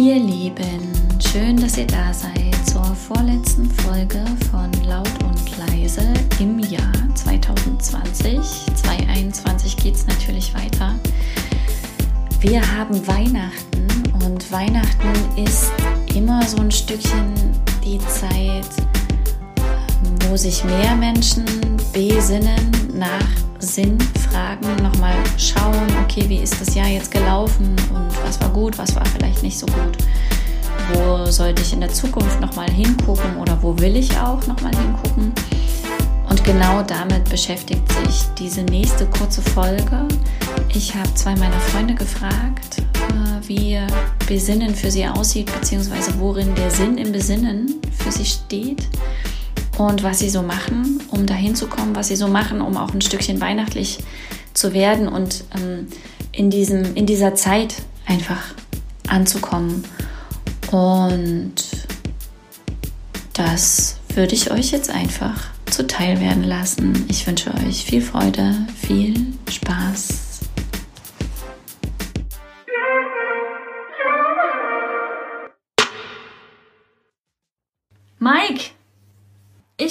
Ihr Lieben, schön, dass ihr da seid zur vorletzten Folge von Laut und Leise im Jahr 2020. 2021 geht es natürlich weiter. Wir haben Weihnachten und Weihnachten ist immer so ein Stückchen die Zeit, wo sich mehr Menschen besinnen nach Sinnfragen, nochmal schauen, okay, wie ist das Jahr jetzt gelaufen und was war gut, was war vielleicht nicht so gut. Wo sollte ich in der Zukunft nochmal hingucken oder wo will ich auch nochmal hingucken? Und genau damit beschäftigt sich diese nächste kurze Folge. Ich habe zwei meiner Freunde gefragt, äh, wie Besinnen für sie aussieht, beziehungsweise worin der Sinn im Besinnen für sie steht und was sie so machen, um dahin zu kommen, was sie so machen, um auch ein Stückchen weihnachtlich zu werden und ähm, in, diesem, in dieser Zeit einfach anzukommen. Und das würde ich euch jetzt einfach zuteil werden lassen. Ich wünsche euch viel Freude, viel Spaß.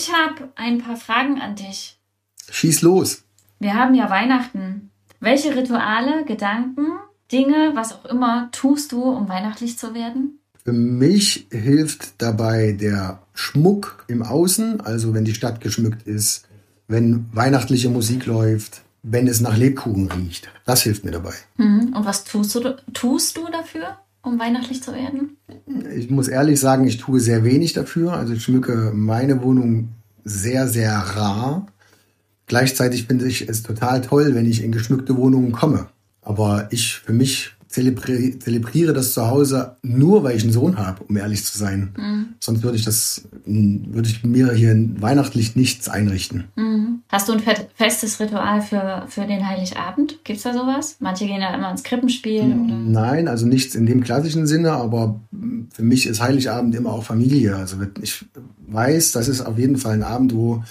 Ich habe ein paar Fragen an dich. Schieß los. Wir haben ja Weihnachten. Welche Rituale, Gedanken, Dinge, was auch immer, tust du, um weihnachtlich zu werden? Für mich hilft dabei der Schmuck im Außen, also wenn die Stadt geschmückt ist, wenn weihnachtliche Musik läuft, wenn es nach Lebkuchen riecht. Das hilft mir dabei. Mhm. Und was tust du, tust du dafür? um weihnachtlich zu werden? Ich muss ehrlich sagen, ich tue sehr wenig dafür. Also ich schmücke meine Wohnung sehr, sehr rar. Gleichzeitig finde ich es total toll, wenn ich in geschmückte Wohnungen komme. Aber ich für mich zelebri zelebriere das zu Hause nur, weil ich einen Sohn habe, um ehrlich zu sein. Mhm. Sonst würde ich das, würde ich mir hier weihnachtlich nichts einrichten. Mhm. Hast du ein festes Ritual für, für den Heiligabend? Gibt es da sowas? Manche gehen ja immer ins Krippenspiel. Oder? Nein, also nichts in dem klassischen Sinne, aber für mich ist Heiligabend immer auch Familie. Also ich weiß, das ist auf jeden Fall ein Abend, wo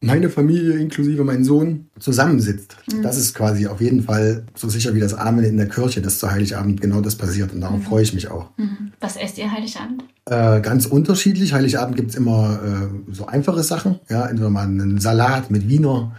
meine Familie inklusive mein Sohn zusammensitzt. Mhm. Das ist quasi auf jeden Fall so sicher wie das Amen in der Kirche, dass zu Heiligabend genau das passiert. Und darauf mhm. freue ich mich auch. Mhm. Was esst ihr Heiligabend? Äh, ganz unterschiedlich. Heiligabend gibt es immer äh, so einfache Sachen. Ja, entweder mal einen Salat mit Wiener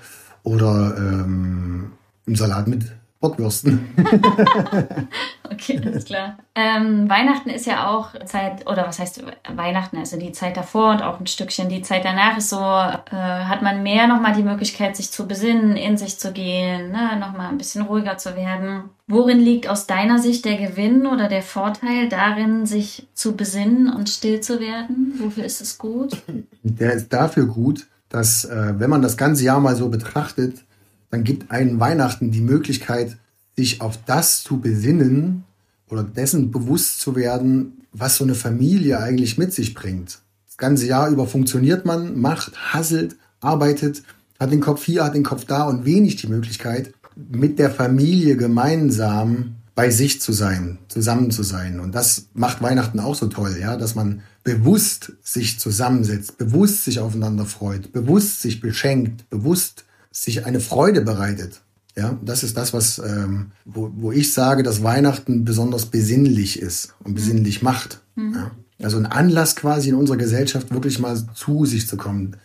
oder ähm, einen Salat mit Bockwürsten. okay, alles klar. Ähm, Weihnachten ist ja auch Zeit, oder was heißt Weihnachten, also die Zeit davor und auch ein Stückchen die Zeit danach ist so, äh, hat man mehr nochmal die Möglichkeit, sich zu besinnen, in sich zu gehen, ne, nochmal ein bisschen ruhiger zu werden. Worin liegt aus deiner Sicht der Gewinn oder der Vorteil darin, sich zu besinnen und still zu werden? Wofür ist es gut? Der ist dafür gut, dass, äh, wenn man das ganze Jahr mal so betrachtet, dann gibt einen Weihnachten die Möglichkeit, sich auf das zu besinnen oder dessen bewusst zu werden, was so eine Familie eigentlich mit sich bringt. Das ganze Jahr über funktioniert man, macht, hasselt, arbeitet, hat den Kopf hier, hat den Kopf da und wenig die Möglichkeit, mit der Familie gemeinsam bei sich zu sein, zusammen zu sein. Und das macht Weihnachten auch so toll, ja, dass man bewusst sich zusammensetzt, bewusst sich aufeinander freut, bewusst sich beschenkt, bewusst sich eine Freude bereitet. Ja, das ist das, was, ähm, wo, wo ich sage, dass Weihnachten besonders besinnlich ist und besinnlich macht. Mhm. Ja. Also ein Anlass quasi in unserer Gesellschaft wirklich mal zu sich zu kommen.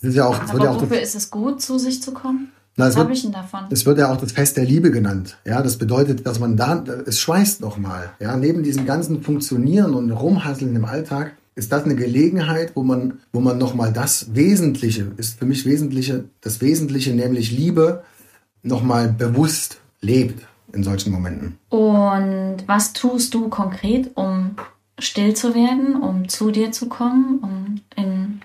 Das ist ja auch, Aber ja auch wofür ist es gut, zu sich zu kommen? Na, Was habe ich denn davon? Es wird ja auch das Fest der Liebe genannt. Ja, das bedeutet, dass man da, es schweißt nochmal. Ja, neben diesem ganzen Funktionieren und Rumhasseln im Alltag ist das eine Gelegenheit, wo man, wo man nochmal das Wesentliche, ist für mich Wesentliche, das Wesentliche, nämlich Liebe, nochmal bewusst lebt in solchen Momenten. Und was tust du konkret, um still zu werden, um zu dir zu kommen, um in,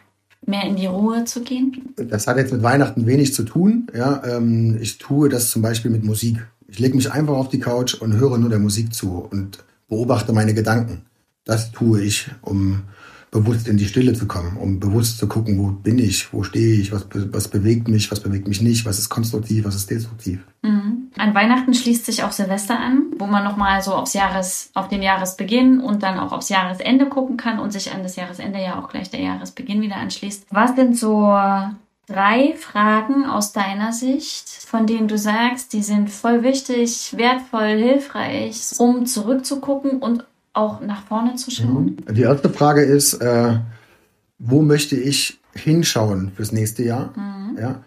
mehr in die Ruhe zu gehen? Das hat jetzt mit Weihnachten wenig zu tun. Ja, ähm, ich tue das zum Beispiel mit Musik. Ich lege mich einfach auf die Couch und höre nur der Musik zu und beobachte meine Gedanken. Das tue ich, um bewusst in die Stille zu kommen, um bewusst zu gucken, wo bin ich, wo stehe ich, was, was bewegt mich, was bewegt mich nicht, was ist konstruktiv, was ist destruktiv. Mhm. An Weihnachten schließt sich auch Silvester an, wo man nochmal so aufs Jahres, auf den Jahresbeginn und dann auch aufs Jahresende gucken kann und sich an das Jahresende ja auch gleich der Jahresbeginn wieder anschließt. Was sind so drei Fragen aus deiner Sicht, von denen du sagst, die sind voll wichtig, wertvoll, hilfreich, um zurückzugucken und auch nach vorne zu schauen? Mhm. Die erste Frage ist, äh, wo möchte ich hinschauen fürs nächste Jahr? Mhm. Ja.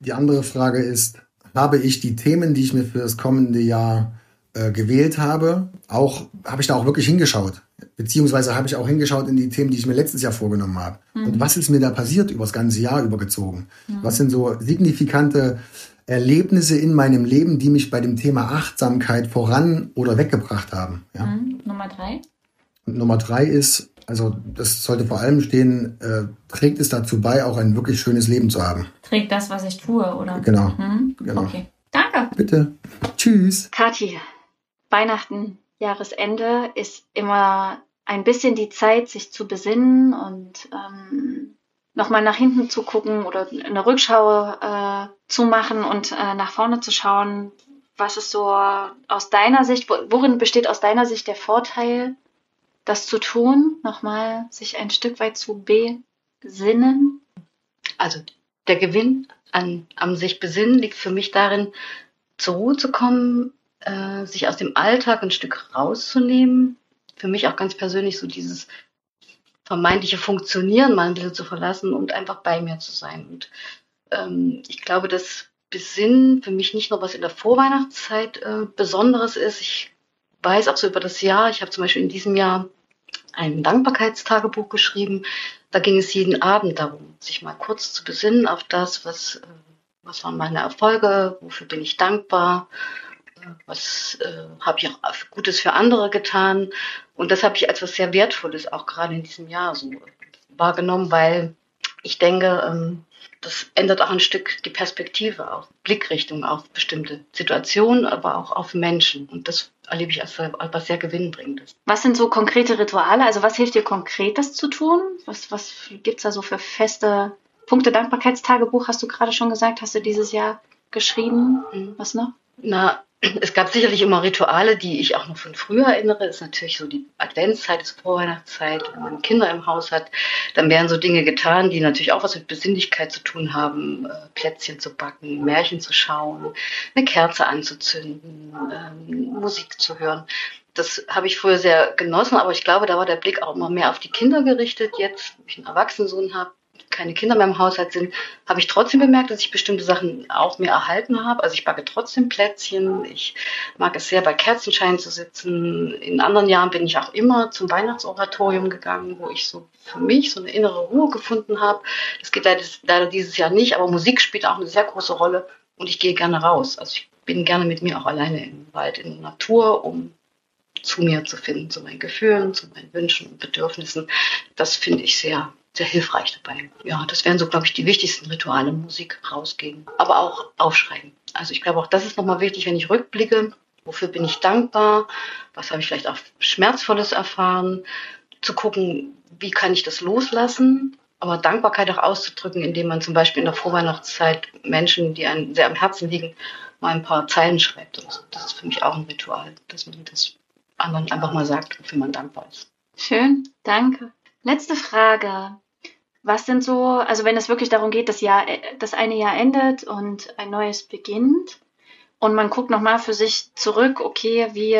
Die andere Frage ist, habe ich die Themen, die ich mir für das kommende Jahr äh, gewählt habe, auch habe ich da auch wirklich hingeschaut? Beziehungsweise habe ich auch hingeschaut in die Themen, die ich mir letztes Jahr vorgenommen habe. Mhm. Und was ist mir da passiert über das ganze Jahr übergezogen? Mhm. Was sind so signifikante Erlebnisse in meinem Leben, die mich bei dem Thema Achtsamkeit voran oder weggebracht haben? Ja? Mhm. Nummer drei? Und Nummer drei ist, also das sollte vor allem stehen, äh, trägt es dazu bei, auch ein wirklich schönes Leben zu haben. Trägt das, was ich tue, oder? Genau. Mhm. genau. Okay. Danke. Bitte. Tschüss. Kathi, Weihnachten, Jahresende ist immer ein bisschen die Zeit, sich zu besinnen und ähm, nochmal nach hinten zu gucken oder eine Rückschau äh, zu machen und äh, nach vorne zu schauen. Was ist so aus deiner Sicht, worin besteht aus deiner Sicht der Vorteil das zu tun, nochmal sich ein Stück weit zu besinnen? Also der Gewinn an, am sich besinnen liegt für mich darin, zur Ruhe zu kommen, äh, sich aus dem Alltag ein Stück rauszunehmen. Für mich auch ganz persönlich so dieses vermeintliche Funktionieren mal ein bisschen zu verlassen und einfach bei mir zu sein. Und ähm, ich glaube, dass Besinnen für mich nicht nur was in der Vorweihnachtszeit äh, Besonderes ist. Ich weiß auch so über das Jahr. Ich habe zum Beispiel in diesem Jahr ein Dankbarkeitstagebuch geschrieben. Da ging es jeden Abend darum, sich mal kurz zu besinnen auf das, was, äh, was waren meine Erfolge, wofür bin ich dankbar, was äh, habe ich auch Gutes für andere getan. Und das habe ich als was sehr Wertvolles auch gerade in diesem Jahr so wahrgenommen, weil ich denke, ähm, das ändert auch ein Stück die Perspektive auf Blickrichtung auf bestimmte Situationen, aber auch auf Menschen. Und das erlebe ich als etwas sehr gewinnbringendes. Was sind so konkrete Rituale? Also was hilft dir konkret, das zu tun? Was, was gibt es da so für feste Punkte? Dankbarkeitstagebuch hast du gerade schon gesagt, hast du dieses Jahr geschrieben. Mhm. Was noch? Na, es gab sicherlich immer Rituale, die ich auch noch von früher erinnere. Das ist natürlich so die Adventszeit, ist Vorweihnachtszeit, wenn man Kinder im Haus hat. Dann werden so Dinge getan, die natürlich auch was mit Besinnlichkeit zu tun haben. Äh, Plätzchen zu backen, Märchen zu schauen, eine Kerze anzuzünden, ähm, Musik zu hören. Das habe ich früher sehr genossen, aber ich glaube, da war der Blick auch immer mehr auf die Kinder gerichtet. Jetzt, wo ich einen Erwachsenensohn habe, keine Kinder mehr im Haushalt sind, habe ich trotzdem bemerkt, dass ich bestimmte Sachen auch mehr erhalten habe. Also ich backe trotzdem Plätzchen. Ich mag es sehr, bei Kerzenschein zu sitzen. In anderen Jahren bin ich auch immer zum Weihnachtsoratorium gegangen, wo ich so für mich so eine innere Ruhe gefunden habe. Das geht leider dieses Jahr nicht, aber Musik spielt auch eine sehr große Rolle und ich gehe gerne raus. Also ich bin gerne mit mir auch alleine im Wald, in der Natur, um zu mir zu finden, zu meinen Gefühlen, zu meinen Wünschen und Bedürfnissen. Das finde ich sehr sehr hilfreich dabei. Ja, das wären so, glaube ich, die wichtigsten Rituale. Musik rausgehen, aber auch aufschreiben. Also ich glaube, auch das ist nochmal wichtig, wenn ich rückblicke. Wofür bin ich dankbar? Was habe ich vielleicht auch Schmerzvolles erfahren? Zu gucken, wie kann ich das loslassen? Aber Dankbarkeit auch auszudrücken, indem man zum Beispiel in der Vorweihnachtszeit Menschen, die einem sehr am Herzen liegen, mal ein paar Zeilen schreibt. Und so. Das ist für mich auch ein Ritual, dass man das anderen einfach mal sagt, wofür man dankbar ist. Schön, danke. Letzte Frage. Was sind so, also wenn es wirklich darum geht, das Jahr, das eine Jahr endet und ein neues beginnt und man guckt nochmal für sich zurück, okay, wie,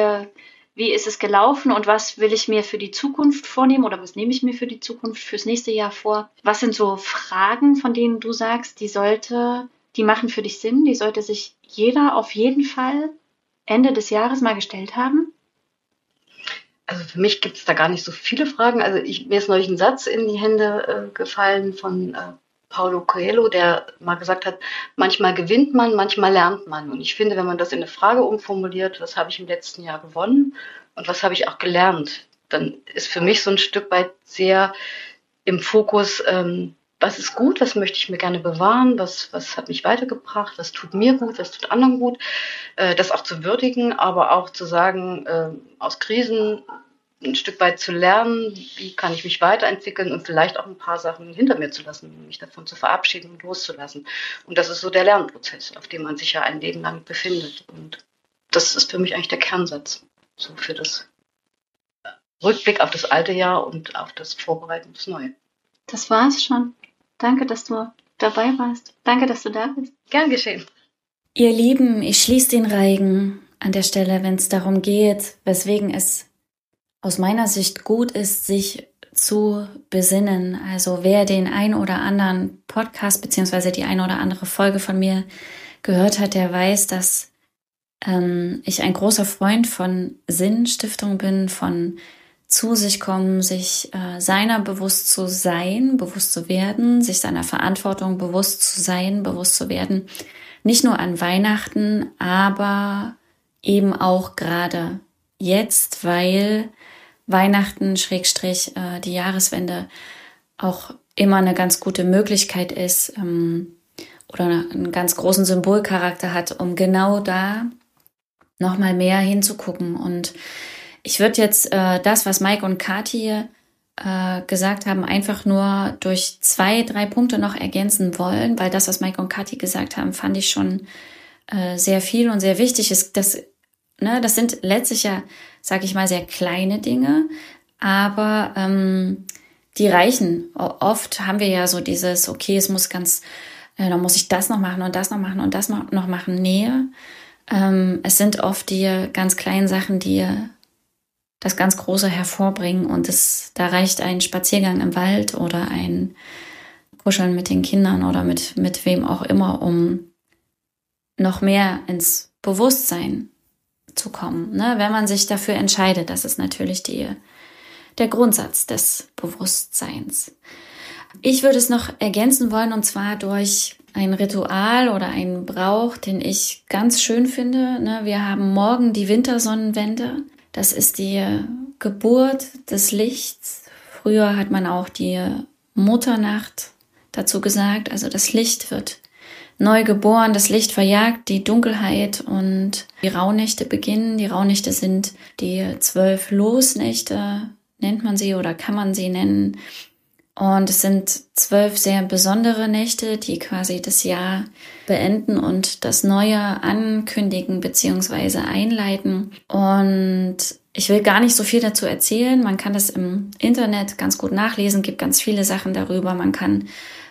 wie ist es gelaufen und was will ich mir für die Zukunft vornehmen oder was nehme ich mir für die Zukunft fürs nächste Jahr vor? Was sind so Fragen, von denen du sagst, die sollte, die machen für dich Sinn, die sollte sich jeder auf jeden Fall Ende des Jahres mal gestellt haben? Also für mich gibt es da gar nicht so viele Fragen. Also ich, mir ist neulich ein Satz in die Hände äh, gefallen von äh, Paulo Coelho, der mal gesagt hat, manchmal gewinnt man, manchmal lernt man. Und ich finde, wenn man das in eine Frage umformuliert, was habe ich im letzten Jahr gewonnen und was habe ich auch gelernt, dann ist für mich so ein Stück weit sehr im Fokus, ähm, was ist gut, was möchte ich mir gerne bewahren, was, was hat mich weitergebracht, was tut mir gut, was tut anderen gut, äh, das auch zu würdigen, aber auch zu sagen, äh, aus Krisen ein Stück weit zu lernen, wie kann ich mich weiterentwickeln und vielleicht auch ein paar Sachen hinter mir zu lassen, mich davon zu verabschieden und loszulassen. Und das ist so der Lernprozess, auf dem man sich ja ein Leben lang befindet. Und das ist für mich eigentlich der Kernsatz, so für das Rückblick auf das alte Jahr und auf das Vorbereiten aufs Neue. Das war's schon. Danke, dass du dabei warst. Danke, dass du da bist. Gern geschehen. Ihr Lieben, ich schließe den Reigen an der Stelle, wenn es darum geht, weswegen es aus meiner Sicht gut ist, sich zu besinnen. Also wer den ein oder anderen Podcast beziehungsweise die ein oder andere Folge von mir gehört hat, der weiß, dass ähm, ich ein großer Freund von Sinnstiftung bin, von zu sich kommen, sich äh, seiner bewusst zu sein, bewusst zu werden, sich seiner Verantwortung bewusst zu sein, bewusst zu werden. Nicht nur an Weihnachten, aber eben auch gerade jetzt, weil Weihnachten, Schrägstrich, äh, die Jahreswende auch immer eine ganz gute Möglichkeit ist ähm, oder einen ganz großen Symbolcharakter hat, um genau da nochmal mehr hinzugucken und ich würde jetzt äh, das, was Mike und Kathi äh, gesagt haben, einfach nur durch zwei, drei Punkte noch ergänzen wollen, weil das, was Mike und Kathi gesagt haben, fand ich schon äh, sehr viel und sehr wichtig. Ist, das, ne, das sind letztlich ja, sag ich mal, sehr kleine Dinge, aber ähm, die reichen. Oft haben wir ja so dieses, okay, es muss ganz, äh, dann muss ich das noch machen und das noch machen und das noch machen. Nee, ähm, es sind oft die ganz kleinen Sachen, die das ganz Große hervorbringen und es, da reicht ein Spaziergang im Wald oder ein Kuscheln mit den Kindern oder mit, mit wem auch immer, um noch mehr ins Bewusstsein zu kommen. Ne? Wenn man sich dafür entscheidet, das ist natürlich die, der Grundsatz des Bewusstseins. Ich würde es noch ergänzen wollen und zwar durch ein Ritual oder einen Brauch, den ich ganz schön finde. Ne? Wir haben morgen die Wintersonnenwende. Das ist die Geburt des Lichts. Früher hat man auch die Mutternacht dazu gesagt. Also das Licht wird neu geboren, das Licht verjagt die Dunkelheit und die Rauhnächte beginnen. Die Rauhnächte sind die zwölf Losnächte, nennt man sie oder kann man sie nennen. Und es sind zwölf sehr besondere Nächte, die quasi das Jahr beenden und das Neue ankündigen bzw. einleiten. Und ich will gar nicht so viel dazu erzählen. Man kann das im Internet ganz gut nachlesen, gibt ganz viele Sachen darüber. Man kann,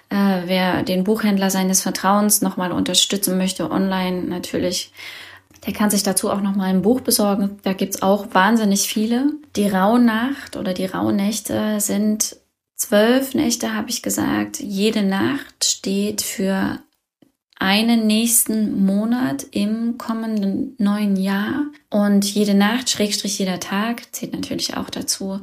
äh, wer den Buchhändler seines Vertrauens nochmal unterstützen möchte, online natürlich, der kann sich dazu auch nochmal ein Buch besorgen. Da gibt's auch wahnsinnig viele. Die Rauhnacht oder die Rauhnächte sind Zwölf Nächte habe ich gesagt. Jede Nacht steht für einen nächsten Monat im kommenden neuen Jahr. Und jede Nacht, Schrägstrich jeder Tag, zählt natürlich auch dazu,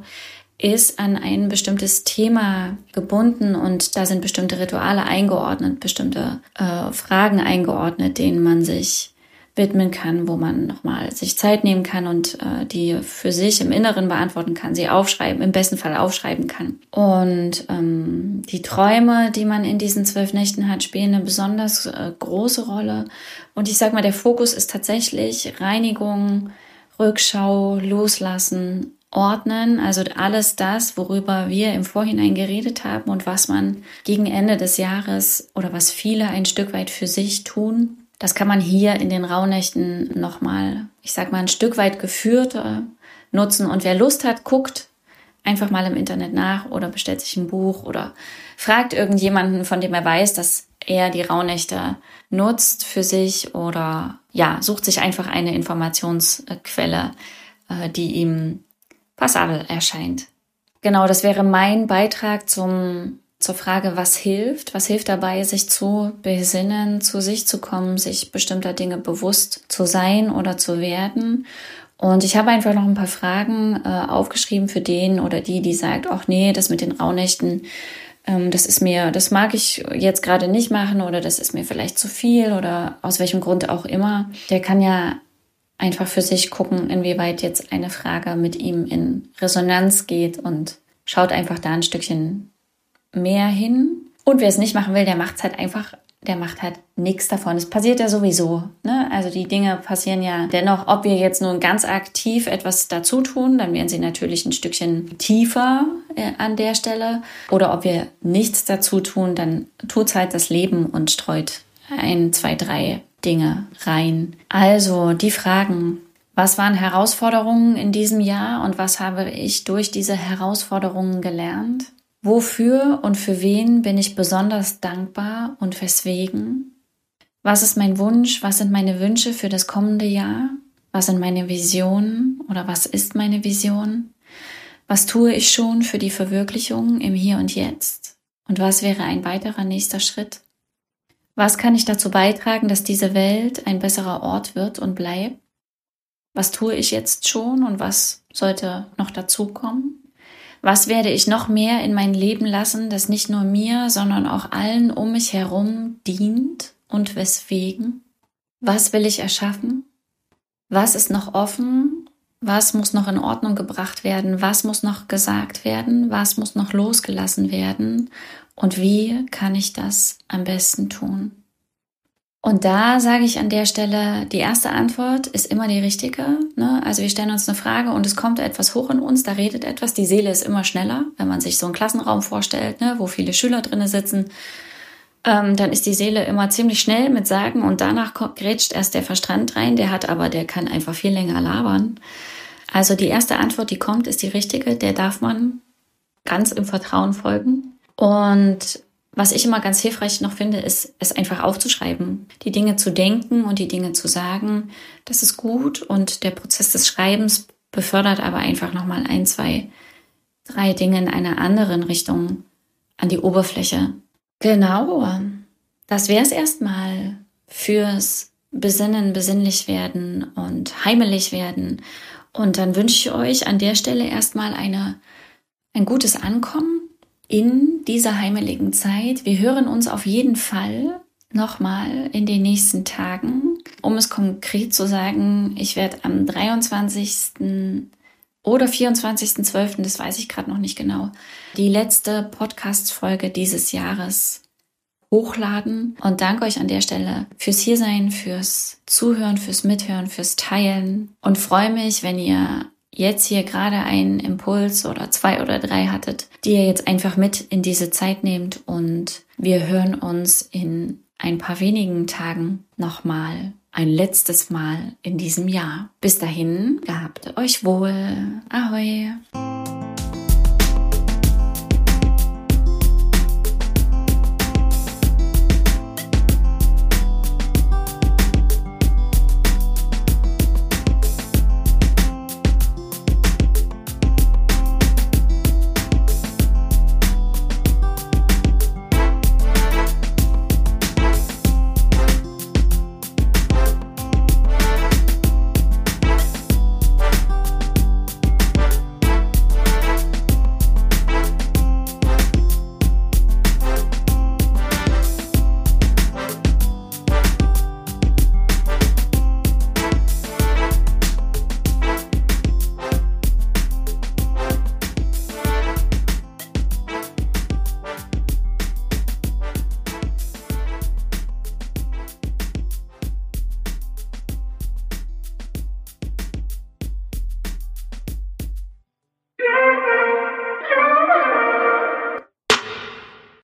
ist an ein bestimmtes Thema gebunden und da sind bestimmte Rituale eingeordnet, bestimmte äh, Fragen eingeordnet, denen man sich widmen kann, wo man nochmal sich Zeit nehmen kann und äh, die für sich im Inneren beantworten kann, sie aufschreiben, im besten Fall aufschreiben kann. Und ähm, die Träume, die man in diesen zwölf Nächten hat, spielen eine besonders äh, große Rolle. Und ich sag mal, der Fokus ist tatsächlich Reinigung, Rückschau, Loslassen, Ordnen, also alles das, worüber wir im Vorhinein geredet haben und was man gegen Ende des Jahres oder was viele ein Stück weit für sich tun, das kann man hier in den Rauhnächten nochmal, ich sag mal, ein Stück weit geführt äh, nutzen. Und wer Lust hat, guckt einfach mal im Internet nach oder bestellt sich ein Buch oder fragt irgendjemanden, von dem er weiß, dass er die Rauhnächte nutzt für sich oder ja, sucht sich einfach eine Informationsquelle, äh, die ihm passabel erscheint. Genau, das wäre mein Beitrag zum zur Frage, was hilft, was hilft dabei, sich zu besinnen, zu sich zu kommen, sich bestimmter Dinge bewusst zu sein oder zu werden. Und ich habe einfach noch ein paar Fragen äh, aufgeschrieben für den oder die, die sagt, ach nee, das mit den Rauhnächten, ähm, das ist mir, das mag ich jetzt gerade nicht machen oder das ist mir vielleicht zu viel oder aus welchem Grund auch immer. Der kann ja einfach für sich gucken, inwieweit jetzt eine Frage mit ihm in Resonanz geht und schaut einfach da ein Stückchen mehr hin. Und wer es nicht machen will, der macht es halt einfach, der macht halt nichts davon. Es passiert ja sowieso. Ne? Also die Dinge passieren ja dennoch, ob wir jetzt nun ganz aktiv etwas dazu tun, dann werden sie natürlich ein Stückchen tiefer äh, an der Stelle. Oder ob wir nichts dazu tun, dann tut es halt das Leben und streut ein, zwei, drei Dinge rein. Also die Fragen, was waren Herausforderungen in diesem Jahr und was habe ich durch diese Herausforderungen gelernt? Wofür und für wen bin ich besonders dankbar und weswegen? Was ist mein Wunsch? Was sind meine Wünsche für das kommende Jahr? Was sind meine Visionen oder was ist meine Vision? Was tue ich schon für die Verwirklichung im Hier und Jetzt? Und was wäre ein weiterer nächster Schritt? Was kann ich dazu beitragen, dass diese Welt ein besserer Ort wird und bleibt? Was tue ich jetzt schon und was sollte noch dazukommen? Was werde ich noch mehr in mein Leben lassen, das nicht nur mir, sondern auch allen um mich herum dient und weswegen? Was will ich erschaffen? Was ist noch offen? Was muss noch in Ordnung gebracht werden? Was muss noch gesagt werden? Was muss noch losgelassen werden? Und wie kann ich das am besten tun? Und da sage ich an der Stelle, die erste Antwort ist immer die richtige. Ne? Also wir stellen uns eine Frage und es kommt etwas hoch in uns, da redet etwas. Die Seele ist immer schneller, wenn man sich so einen Klassenraum vorstellt, ne? wo viele Schüler drinnen sitzen. Ähm, dann ist die Seele immer ziemlich schnell mit Sagen und danach grätscht erst der Verstand rein. Der hat aber, der kann einfach viel länger labern. Also die erste Antwort, die kommt, ist die richtige. Der darf man ganz im Vertrauen folgen. Und was ich immer ganz hilfreich noch finde, ist, es einfach aufzuschreiben, die Dinge zu denken und die Dinge zu sagen. Das ist gut und der Prozess des Schreibens befördert aber einfach nochmal ein, zwei, drei Dinge in einer anderen Richtung an die Oberfläche. Genau, das wäre es erstmal fürs Besinnen, besinnlich werden und heimelig werden. Und dann wünsche ich euch an der Stelle erstmal eine, ein gutes Ankommen in dieser heimeligen Zeit. Wir hören uns auf jeden Fall nochmal in den nächsten Tagen. Um es konkret zu sagen, ich werde am 23. oder 24.12., das weiß ich gerade noch nicht genau, die letzte Podcast-Folge dieses Jahres hochladen und danke euch an der Stelle fürs Hiersein, fürs Zuhören, fürs Mithören, fürs Teilen und freue mich, wenn ihr jetzt hier gerade einen Impuls oder zwei oder drei hattet, die ihr jetzt einfach mit in diese Zeit nehmt und wir hören uns in ein paar wenigen Tagen nochmal ein letztes Mal in diesem Jahr. Bis dahin, gehabt euch wohl. Ahoi.